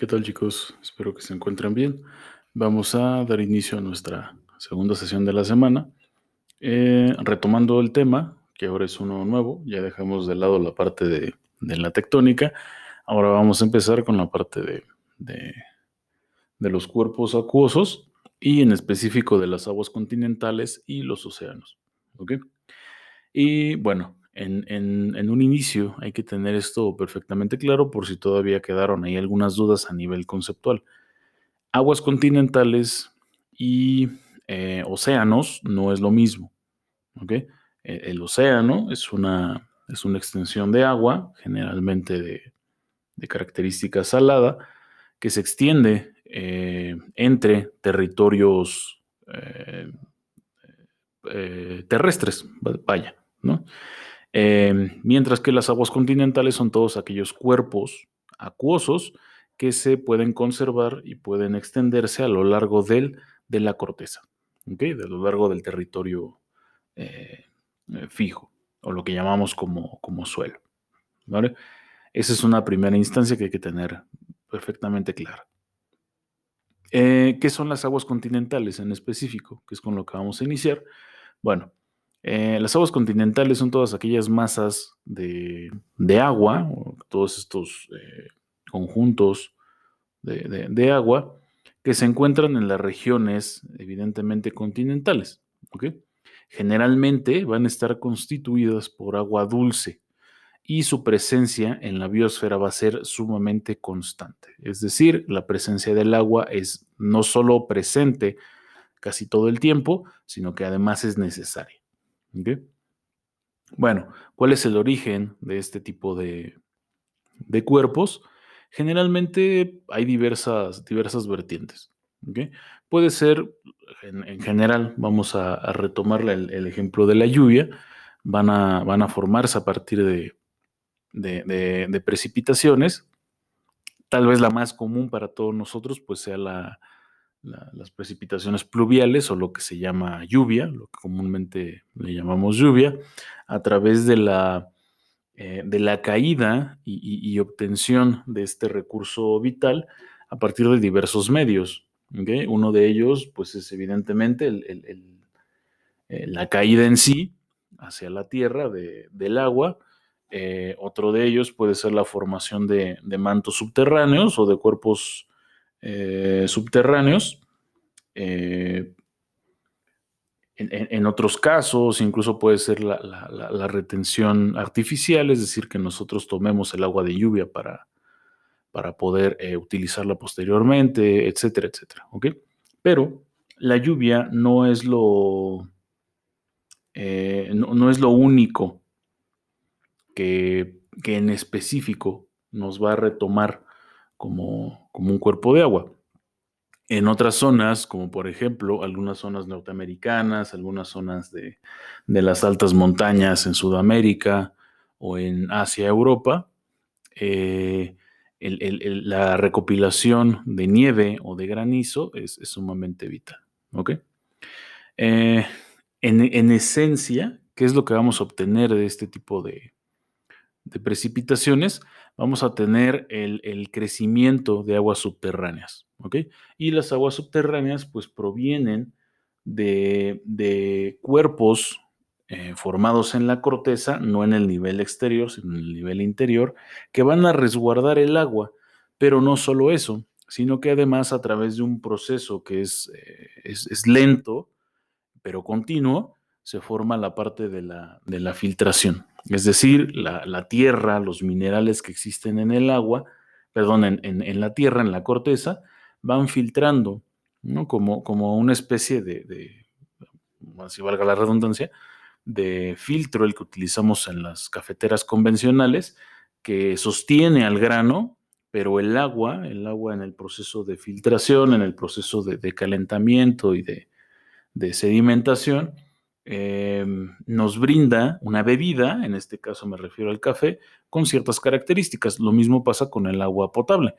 ¿Qué tal chicos? Espero que se encuentren bien. Vamos a dar inicio a nuestra segunda sesión de la semana. Eh, retomando el tema, que ahora es uno nuevo, ya dejamos de lado la parte de, la tectónica. Ahora vamos a empezar con la parte de, de los cuerpos acuosos y en específico de las aguas continentales y los océanos. ¿Ok? Y bueno, en, un inicio hay que tener esto perfectamente claro por si todavía quedaron ahí algunas dudas a nivel conceptual. Aguas continentales y eh, océanos no es lo mismo. E, el, océano es una, es una, extensión de agua, generalmente de, característica salada, que se extiende eh, entre territorios eh, terrestres, vaya, ¿no? Em, mientras que las aguas continentales son todos aquellos cuerpos acuosos que se pueden conservar y pueden extenderse a lo largo del, de la corteza, ¿okay? de lo largo del territorio eh, eh, fijo, o lo que llamamos como, como suelo. Esa es una primera instancia que hay que tener perfectamente clara. Eh, ¿Qué son las aguas continentales en específico? Que es con lo que vamos a iniciar. Bueno, eh, las aguas continentales son todas aquellas masas de, agua, todos estos eh, conjuntos de, agua que se encuentran en las regiones evidentemente continentales. Generalmente van a estar constituidas por agua dulce y su presencia en la biosfera va a ser sumamente constante. Es decir, la presencia del agua es no solo presente casi todo el tiempo, sino que además es necesaria. Bueno, ¿cuál es el origen de este tipo de, cuerpos? Generalmente hay diversas, diversas vertientes. Puede ser, en, general, vamos a, retomar el, ejemplo de la lluvia, van a, van a formarse a partir de, de, precipitaciones. Tal vez la más común para todos nosotros pues sea la, las precipitaciones pluviales o lo que se llama lluvia, lo que comúnmente le llamamos lluvia, a través de la, eh, de la caída y, obtención de este recurso vital a partir de diversos medios. Uno de ellos, pues es evidentemente eh, la caída en sí hacia la tierra del agua. Eh, otro de ellos puede ser la formación de, de mantos subterráneos o de cuerpos eh, subterráneos. Eh, en, otros casos, incluso puede ser la, retención artificial, es decir, que nosotros tomemos el agua de lluvia para, para poder eh, utilizarla posteriormente, etcétera, etcétera. Pero la lluvia no es lo, no, es lo único que, que en específico nos va a retomar como, un cuerpo de agua. En otras zonas, como por ejemplo algunas zonas norteamericanas, algunas zonas de, las altas montañas en Sudamérica o en Asia, Europa, eh, la recopilación de nieve o de granizo es, sumamente vital. Eh, en, esencia, ¿qué es lo que vamos a obtener de este tipo de, de precipitaciones? Vamos a tener el, crecimiento de aguas subterráneas. Y las aguas subterráneas pues provienen de, cuerpos eh, formados en la corteza, no en el nivel exterior, sino en el nivel interior, que van a resguardar el agua. Pero no solo eso, sino que además a través de un proceso que es, eh, es, lento, pero continuo, se forma la parte de la filtración. Es decir, la, tierra, los minerales que existen en el agua, perdón, en, la tierra, en la corteza, van filtrando, ¿no? Como, como una especie de, de, si valga la redundancia, de filtro, el que utilizamos en las cafeteras convencionales, que sostiene al grano, pero el agua, el agua en el proceso de filtración, en el proceso de, calentamiento y de, de sedimentación, Em, nos brinda una bebida, en este caso me refiero al café, con ciertas características. Lo mismo pasa con el agua potable.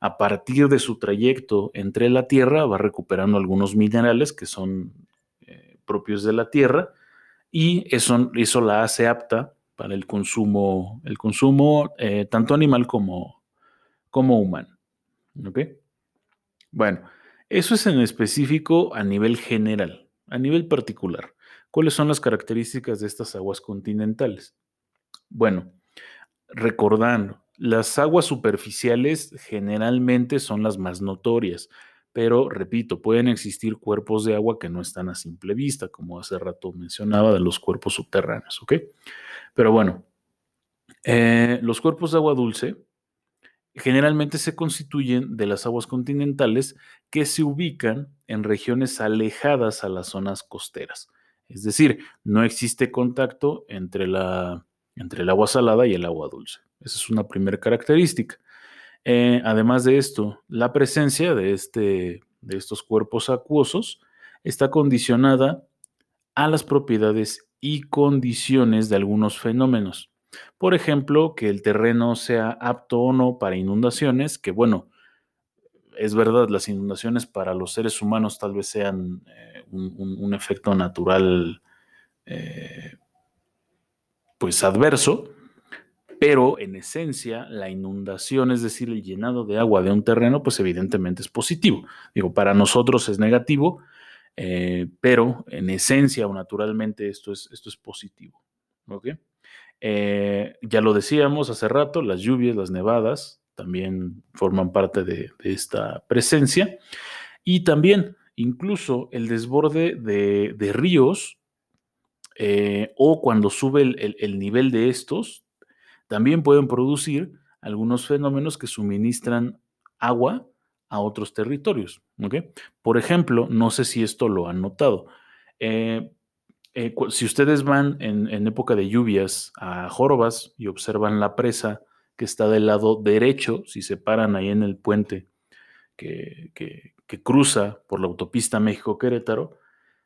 A partir de su trayecto entre la tierra va recuperando algunos minerales que son eh, propios de la tierra y eso, la hace apta para el consumo, el consumo eh, tanto animal como, como humano. Bueno, eso es en específico a nivel general, a nivel particular. ¿Cuáles son las características de estas aguas continentales? Bueno, recordando, las aguas superficiales generalmente son las más notorias, pero repito, pueden existir cuerpos de agua que no están a simple vista, como hace rato mencionaba de los cuerpos subterráneos, ¿ok? Pero bueno, eh, los cuerpos de agua dulce generalmente se constituyen de las aguas continentales que se ubican en regiones alejadas a las zonas costeras. Es decir, no existe contacto entre, la, entre el agua salada y el agua dulce. Esa es una primera característica. Eh, además de esto, la presencia de, este, de estos cuerpos acuosos está condicionada a las propiedades y condiciones de algunos fenómenos. Por ejemplo, que el terreno sea apto o no para inundaciones, que bueno, es verdad, las inundaciones para los seres humanos tal vez sean eh, un, efecto natural eh, pues adverso, pero en esencia la inundación, es decir, el llenado de agua de un terreno, pues evidentemente es positivo. Digo, para nosotros es negativo, eh, pero en esencia o naturalmente esto es, esto es positivo. Eh, ya lo decíamos hace rato, las lluvias, las nevadas también forman parte de, esta presencia y también incluso el desborde de, ríos eh, o cuando sube el nivel de estos, también pueden producir algunos fenómenos que suministran agua a otros territorios. Por ejemplo, no sé si esto lo han notado. Eh, eh, si ustedes van en, época de lluvias a Jorobas y observan la presa que está del lado derecho, si se paran ahí en el puente que, cruza por la autopista México-Querétaro,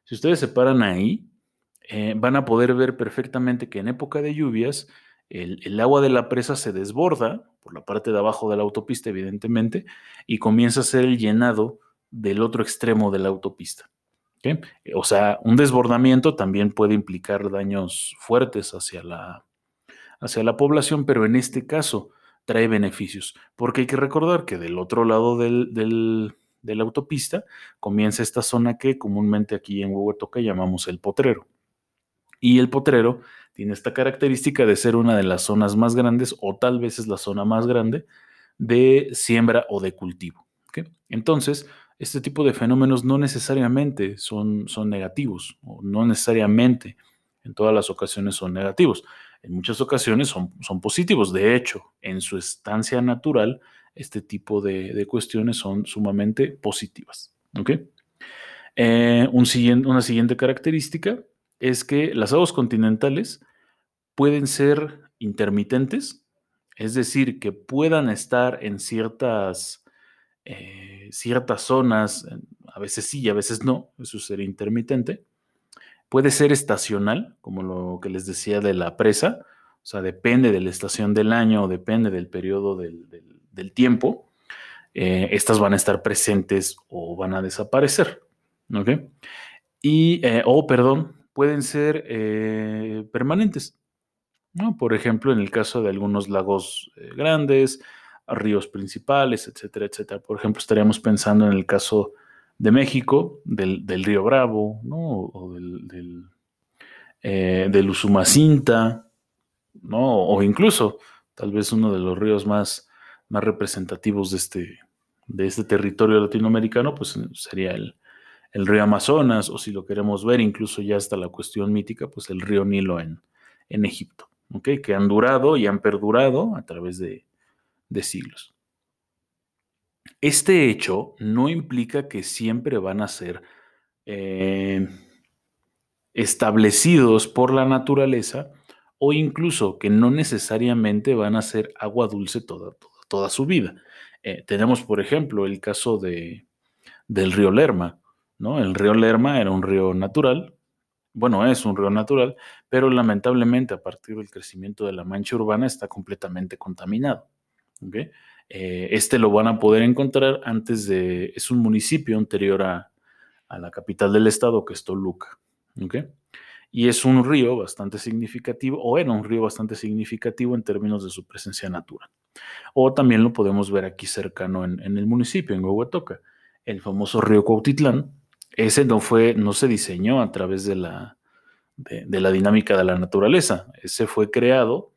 si ustedes se paran ahí, eh, van a poder ver perfectamente que en época de lluvias el, agua de la presa se desborda por la parte de abajo de la autopista, evidentemente, y comienza a ser el llenado del otro extremo de la autopista. O sea, un desbordamiento también puede implicar daños fuertes hacia la, hacia la población, pero en este caso trae beneficios, porque hay que recordar que del otro lado de la autopista comienza esta zona que comúnmente aquí en Huehuetoca llamamos el potrero. Y el potrero tiene esta característica de ser una de las zonas más grandes o tal vez es la zona más grande de siembra o de cultivo. Entonces, este tipo de fenómenos no necesariamente son, son negativos o no necesariamente en todas las ocasiones son negativos. En muchas ocasiones son, son positivos. De hecho, en su estancia natural, este tipo de, cuestiones son sumamente positivas. Eh, una siguiente característica es que las aguas continentales pueden ser intermitentes, es decir, que puedan estar en ciertas, eh, ciertas zonas, a veces sí y a veces no, eso sería intermitente. Puede ser estacional, como lo que les decía de la presa, o sea, depende de la estación del año, depende del periodo del, tiempo. Eh, estas van a estar presentes o van a desaparecer. ¿Ok? Y, eh, o, perdón, pueden ser eh, permanentes. ¿no? Por ejemplo, en el caso de algunos lagos eh, grandes, ríos principales, etcétera, etcétera. Por ejemplo, estaríamos pensando en el caso de México, del, río Bravo, ¿no? o del, del, eh, del Usumacinta, ¿no? o incluso tal vez uno de los ríos más, más representativos de este, de este territorio latinoamericano, pues sería el, el río Amazonas, o si lo queremos ver, incluso ya hasta la cuestión mítica, pues el río Nilo en, en Egipto, que han durado y han perdurado a través de, siglos. Este hecho no implica que siempre van a ser eh, establecidos por la naturaleza o incluso que no necesariamente van a ser agua dulce toda, toda, su vida. Eh, tenemos, por ejemplo, el caso de, del río Lerma, el río Lerma era un río natural, bueno, es un río natural, pero lamentablemente a partir del crecimiento de la mancha urbana está completamente contaminado. Eh, este lo van a poder encontrar antes de, es un municipio anterior a, la capital del estado, que es Toluca. y es un río bastante significativo, o era un río bastante significativo en términos de su presencia natural. O también lo podemos ver aquí cercano en, el municipio, en Huehuetoca, el famoso río Cuautitlán. Ese no fue, no se diseñó a través de la, de, la dinámica de la naturaleza. Ese fue creado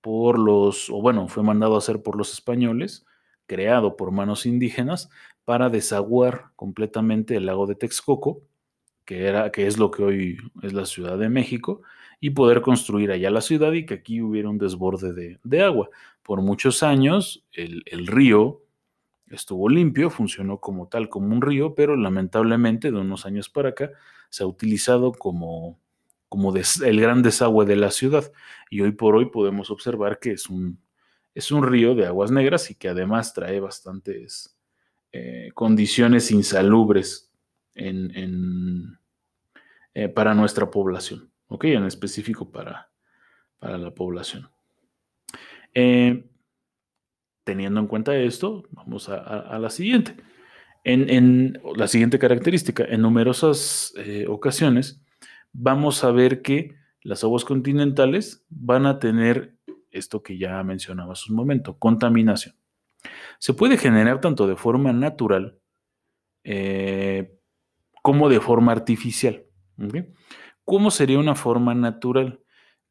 por los, o bueno, fue mandado a hacer por los españoles, creado por manos indígenas para desaguar completamente el lago de Texcoco, que, era, que es lo que hoy es la Ciudad de México, y poder construir allá la ciudad y que aquí hubiera un desborde de, agua. Por muchos años el, río estuvo limpio, funcionó como tal, como un río, pero lamentablemente de unos años para acá se ha utilizado como, como el gran desagüe de la ciudad. Y hoy por hoy podemos observar que es un, es un río de aguas negras y que además trae bastantes eh, condiciones insalubres en, eh, para nuestra población, ¿ok? En específico para, para la población. Eh, teniendo en cuenta esto, vamos a, la siguiente. En, la siguiente característica, en numerosas ocasiones vamos a ver que las aguas continentales van a tener esto que ya mencionaba hace un momento, contaminación. Se puede generar tanto de forma natural eh, como de forma artificial. ¿Cómo sería una forma natural?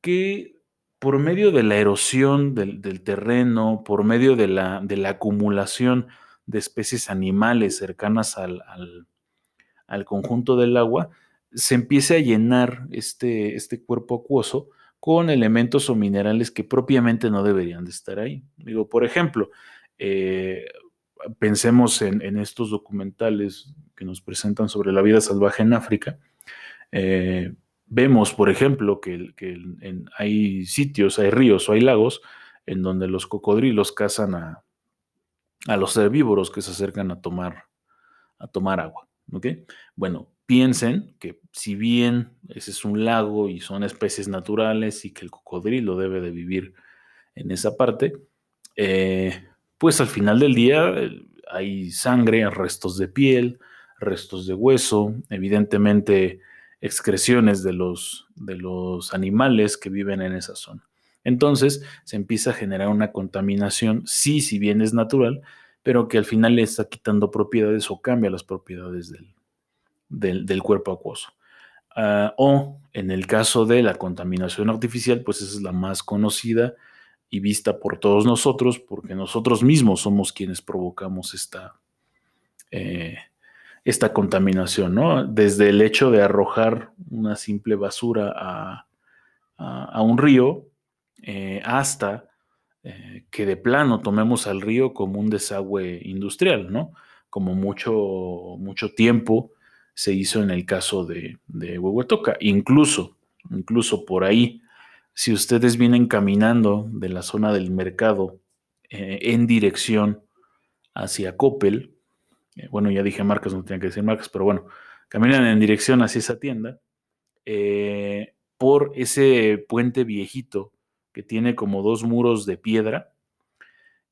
Que por medio de la erosión del, terreno, por medio de la, acumulación de especies animales cercanas al, conjunto del agua, se empiece a llenar este, este cuerpo acuoso con elementos o minerales que propiamente no deberían de estar ahí. Digo, por ejemplo, eh, pensemos en, estos documentales que nos presentan sobre la vida salvaje en África. Eh, vemos, por ejemplo, que, hay sitios, hay ríos o hay lagos en donde los cocodrilos cazan a, los herbívoros que se acercan a tomar, a tomar agua. Bueno, piensen que si bien ese es un lago y son especies naturales y que el cocodrilo debe de vivir en esa parte, eh, pues al final del día hay sangre, restos de piel, restos de hueso, evidentemente excreciones de los, de los animales que viven en esa zona. Entonces se empieza a generar una contaminación, sí, si bien es natural, pero que al final le está quitando propiedades o cambia las propiedades del, del, cuerpo acuoso. Ah, o en el caso de la contaminación artificial, pues esa es la más conocida y vista por todos nosotros, porque nosotros mismos somos quienes provocamos esta, eh, esta contaminación, ¿no? Desde el hecho de arrojar una simple basura a, un río eh, hasta eh, que de plano tomemos al río como un desagüe industrial, ¿no? Como mucho, mucho tiempo se hizo en el caso de, de Huehuetoca. Incluso, incluso por ahí, si ustedes vienen caminando de la zona del mercado eh, en dirección hacia Coppel, eh, bueno, ya dije marcas, no tenía que decir marcas, pero bueno, caminan en dirección hacia esa tienda, eh, por ese puente viejito que tiene como dos muros de piedra,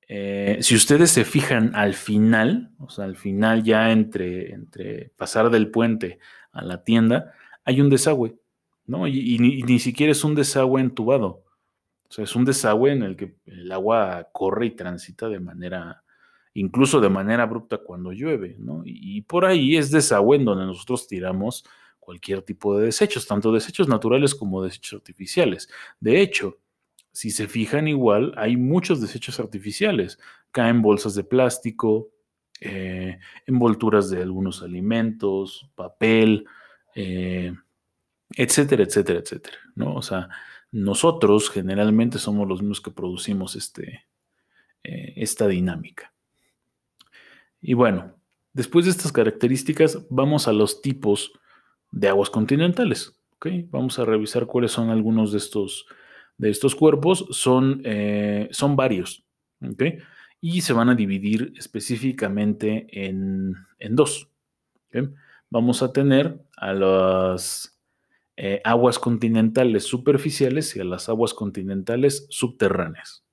eh, si ustedes se fijan al final, o sea, al final ya entre, pasar del puente a la tienda, hay un desagüe, ¿no? Y, ni, siquiera es un desagüe entubado. O sea, es un desagüe en el que el agua corre y transita de manera, incluso de manera abrupta cuando llueve, ¿no? Y, y por ahí es desagüe en donde nosotros tiramos cualquier tipo de desechos, tanto desechos naturales como desechos artificiales. De hecho, si se fijan igual, hay muchos desechos artificiales. Caen bolsas de plástico, eh, envolturas de algunos alimentos, papel, eh, etcétera, etcétera, etcétera. ¿no? O sea, nosotros generalmente somos los mismos que producimos este, eh, esta dinámica. Y bueno, después de estas características, vamos a los tipos de aguas continentales. Vamos a revisar cuáles son algunos de estos de estos cuerpos son, eh, son varios, Y se van a dividir específicamente en, dos. Vamos a tener a las eh, aguas continentales superficiales y a las aguas continentales subterráneas.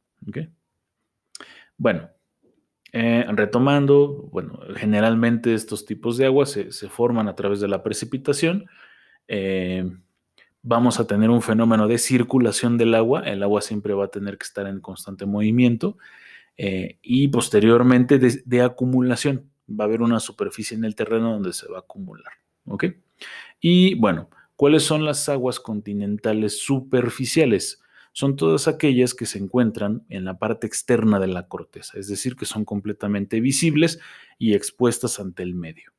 Bueno, eh, retomando, bueno, generalmente estos tipos de aguas se, se, forman a través de la precipitación vamos a tener un fenómeno de circulación del agua, el agua siempre va a tener que estar en constante movimiento eh, y posteriormente de, acumulación, va a haber una superficie en el terreno donde se va a acumular. ¿ok? Y bueno, ¿cuáles son las aguas continentales superficiales? Son todas aquellas que se encuentran en la parte externa de la corteza, es decir, que son completamente visibles y expuestas ante el medio.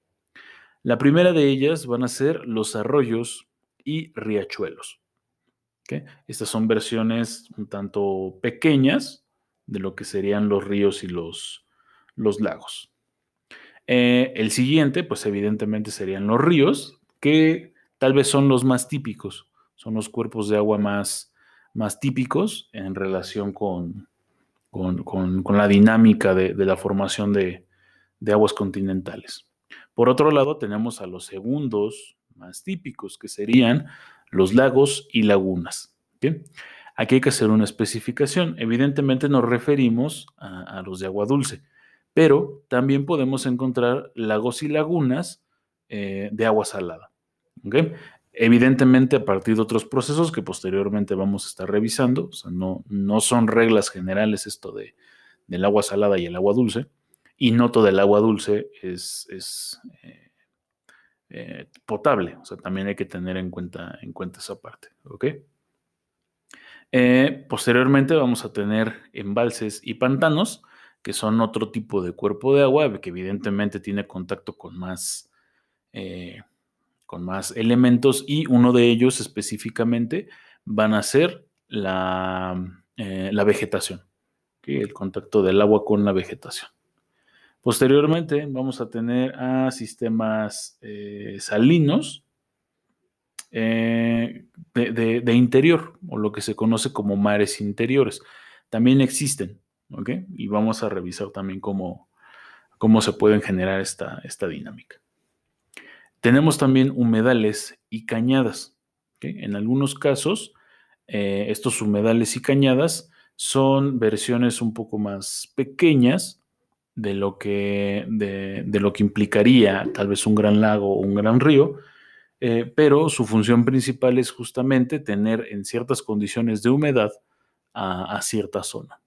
La primera de ellas van a ser los arroyos y riachuelos. Estas son versiones un tanto pequeñas de lo que serían los ríos y los, lagos. Eh, el siguiente, pues evidentemente serían los ríos, que tal vez son los más típicos, son los cuerpos de agua más, típicos en relación con, con, la dinámica de, la formación de, de aguas continentales. Por otro lado, tenemos a los segundos más típicos, que serían los lagos y lagunas. Aquí hay que hacer una especificación. Evidentemente nos referimos a, los de agua dulce, pero también podemos encontrar lagos y lagunas eh, de agua salada. Evidentemente a partir de otros procesos que posteriormente vamos a estar revisando, o sea, no, no son reglas generales esto de, del agua salada y el agua dulce, y no todo el agua dulce es, eh, eh, potable. O sea, también hay que tener en cuenta, en cuenta esa parte. ¿ok? Eh, posteriormente vamos a tener embalses y pantanos, que son otro tipo de cuerpo de agua, que evidentemente tiene contacto con más, con más elementos y uno de ellos específicamente van a ser la, la vegetación, el contacto del agua con la vegetación. Posteriormente vamos a tener a sistemas eh, salinos eh, de, interior o lo que se conoce como mares interiores. También existen, ¿ok? Y vamos a revisar también cómo, cómo se pueden generar esta, esta dinámica. Tenemos también humedales y cañadas. En algunos casos, eh, estos humedales y cañadas son versiones un poco más pequeñas de lo que, de, lo que implicaría tal vez un gran lago o un gran río, eh, pero su función principal es justamente tener en ciertas condiciones de humedad a, cierta zona.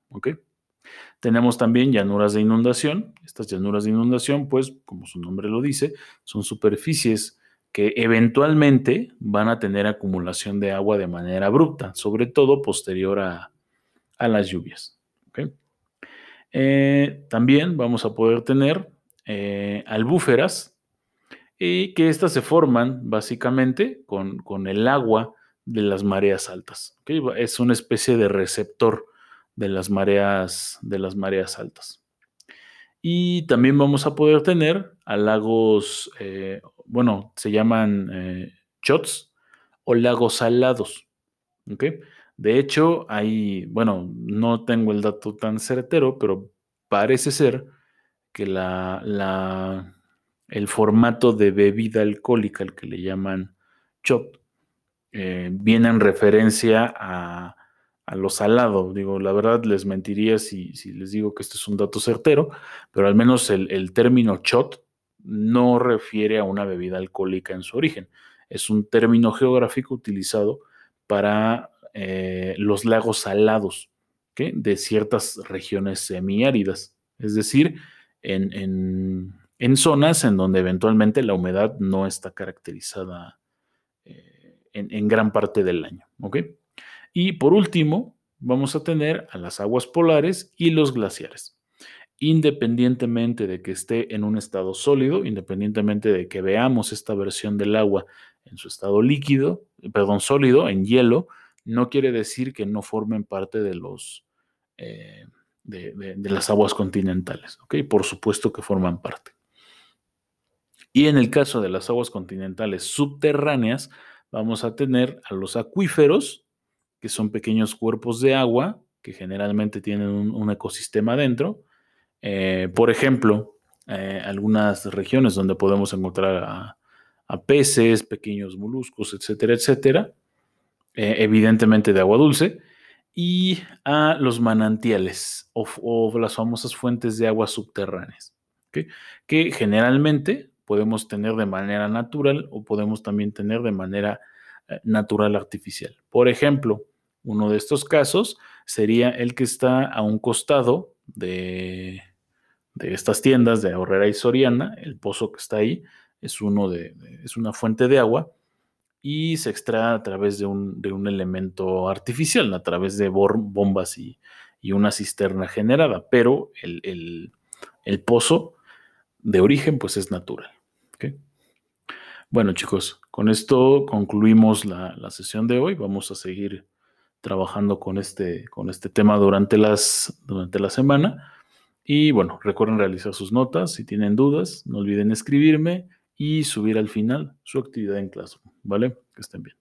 Tenemos también llanuras de inundación. Estas llanuras de inundación, pues, como su nombre lo dice, son superficies que eventualmente van a tener acumulación de agua de manera abrupta, sobre todo posterior a, las lluvias. Eh, también vamos a poder tener eh, albúferas y que estas se forman básicamente con, el agua de las mareas altas. Es una especie de receptor de las mareas, de las mareas altas. Y también vamos a poder tener a lagos, eh, bueno, se llaman chots o lagos salados. De hecho, hay, bueno, no tengo el dato tan certero, pero parece ser que la, el formato de bebida alcohólica, el que le llaman chop, eh, viene en referencia a, lo salado. Digo, la verdad les mentiría si, les digo que este es un dato certero, pero al menos el, término chot no refiere a una bebida alcohólica en su origen. Es un término geográfico utilizado para eh, los lagos salados de ciertas regiones semiáridas, es decir, en, zonas en donde eventualmente la humedad no está caracterizada eh, en, gran parte del año. Y por último, vamos a tener a las aguas polares y los glaciares. Independientemente de que esté en un estado sólido, independientemente de que veamos esta versión del agua en su estado líquido, perdón, sólido, en hielo, no quiere decir que no formen parte de los eh, de, las aguas continentales. ¿ok? Por supuesto que forman parte. Y en el caso de las aguas continentales subterráneas, vamos a tener a los acuíferos, que son pequeños cuerpos de agua que generalmente tienen un, ecosistema dentro. Eh, por ejemplo, eh, algunas regiones donde podemos encontrar a, a peces, pequeños moluscos, etcétera, etcétera. Eh, evidentemente de agua dulce, y a los manantiales o, las famosas fuentes de agua subterráneas, que generalmente podemos tener de manera natural o podemos también tener de manera eh, natural artificial. Por ejemplo, uno de estos casos sería el que está a un costado de, de estas tiendas de Ahorrera y Soriana, el pozo que está ahí es, uno de, es una fuente de agua y se extrae a través de un, de un elemento artificial, a través de bombas y, y, una cisterna generada, pero el, el, pozo de origen pues es natural. ¿okay? Bueno chicos, con esto concluimos la, la, sesión de hoy, vamos a seguir trabajando con este, con este tema durante, las, durante la semana. Y bueno, recuerden realizar sus notas. Si tienen dudas, no olviden escribirme y subir al final su actividad en clase. ¿Vale? Que estén bien.